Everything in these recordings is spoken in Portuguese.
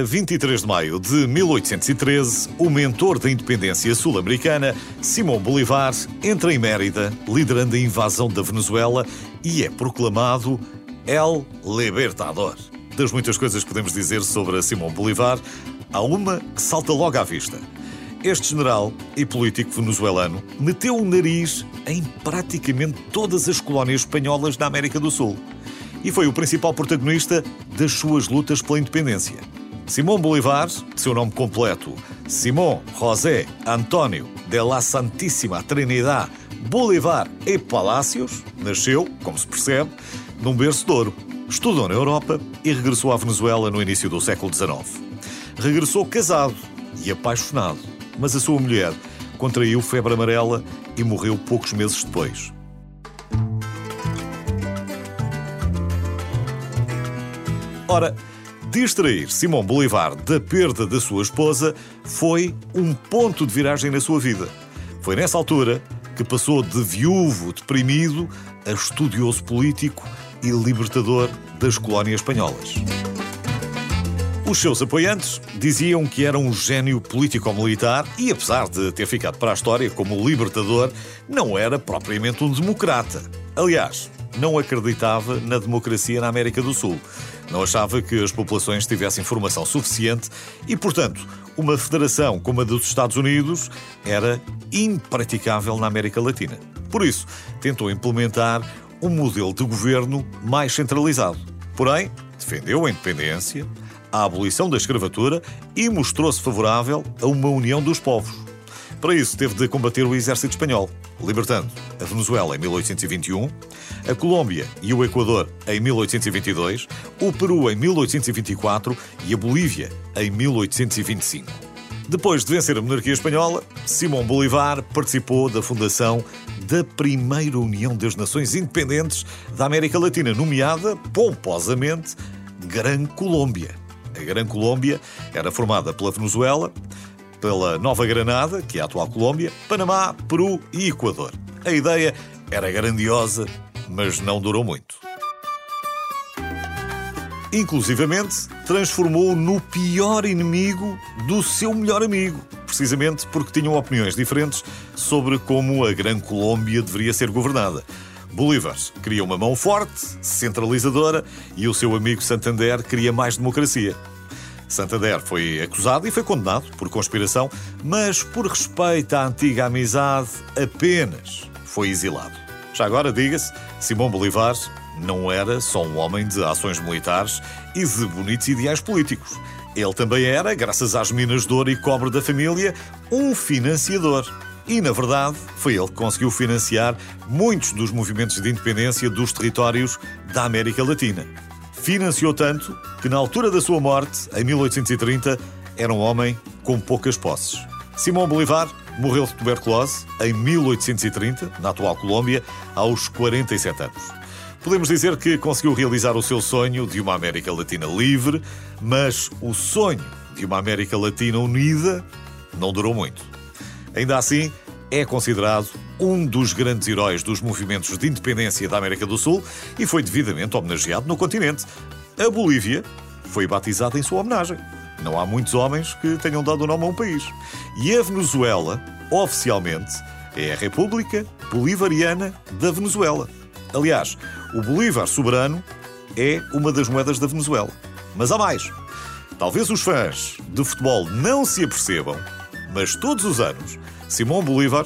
A 23 de maio de 1813, o mentor da independência sul-americana, Simão Bolívar, entra em Mérida, liderando a invasão da Venezuela e é proclamado El Libertador. Das muitas coisas que podemos dizer sobre Simão Bolívar, há uma que salta logo à vista. Este general e político venezuelano meteu o nariz em praticamente todas as colónias espanholas da América do Sul e foi o principal protagonista das suas lutas pela independência. Simão Bolívar, de seu nome completo, Simão José António de la Santíssima Trinidad Bolívar e Palácios, nasceu, como se percebe, num berço de ouro. Estudou na Europa e regressou à Venezuela no início do século XIX. Regressou casado e apaixonado, mas a sua mulher contraiu febre amarela e morreu poucos meses depois. Ora, Distrair Simão Bolívar da perda da sua esposa foi um ponto de viragem na sua vida. Foi nessa altura que passou de viúvo deprimido a estudioso político e libertador das colónias espanholas. Os seus apoiantes diziam que era um gênio político-militar e, apesar de ter ficado para a história como libertador, não era propriamente um democrata. Aliás, não acreditava na democracia na América do Sul. Não achava que as populações tivessem formação suficiente e, portanto, uma federação como a dos Estados Unidos era impraticável na América Latina. Por isso, tentou implementar um modelo de governo mais centralizado. Porém, defendeu a independência, a abolição da escravatura e mostrou-se favorável a uma união dos povos. Para isso, teve de combater o exército espanhol, libertando a Venezuela em 1821, a Colômbia e o Equador em 1822, o Peru em 1824 e a Bolívia em 1825. Depois de vencer a monarquia espanhola, Simão Bolívar participou da fundação da primeira União das Nações Independentes da América Latina, nomeada pomposamente Gran Colômbia. A Gran Colômbia era formada pela Venezuela, pela Nova Granada, que é a atual Colômbia, Panamá, Peru e Equador. A ideia era grandiosa, mas não durou muito. Inclusivamente, transformou no pior inimigo do seu melhor amigo, precisamente porque tinham opiniões diferentes sobre como a Gran Colômbia deveria ser governada. Bolívar queria uma mão forte, centralizadora, e o seu amigo Santander queria mais democracia. Santander foi acusado e foi condenado por conspiração, mas por respeito à antiga amizade, apenas foi exilado. Já agora, diga-se, Simão Bolívar não era só um homem de ações militares e de bonitos ideais políticos. Ele também era, graças às minas de ouro e cobre da família, um financiador. E, na verdade, foi ele que conseguiu financiar muitos dos movimentos de independência dos territórios da América Latina. Financiou tanto que, na altura da sua morte, em 1830, era um homem com poucas posses. Simão Bolívar morreu de tuberculose em 1830, na atual Colômbia, aos 47 anos. Podemos dizer que conseguiu realizar o seu sonho de uma América Latina livre, mas o sonho de uma América Latina unida não durou muito. Ainda assim, é considerado um dos grandes heróis dos movimentos de independência da América do Sul e foi devidamente homenageado no continente. A Bolívia foi batizada em sua homenagem. Não há muitos homens que tenham dado o nome a um país. E a Venezuela, oficialmente, é a República Bolivariana da Venezuela. Aliás, o Bolívar soberano é uma das moedas da Venezuela. Mas há mais. Talvez os fãs de futebol não se apercebam, mas todos os anos Simão Bolívar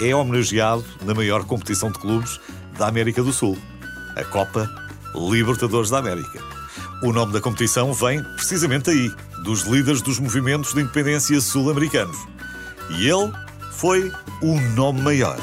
é homenageado na maior competição de clubes da América do Sul, a Copa Libertadores da América. O nome da competição vem precisamente aí, dos líderes dos movimentos de independência sul-americanos. E ele foi o nome maior.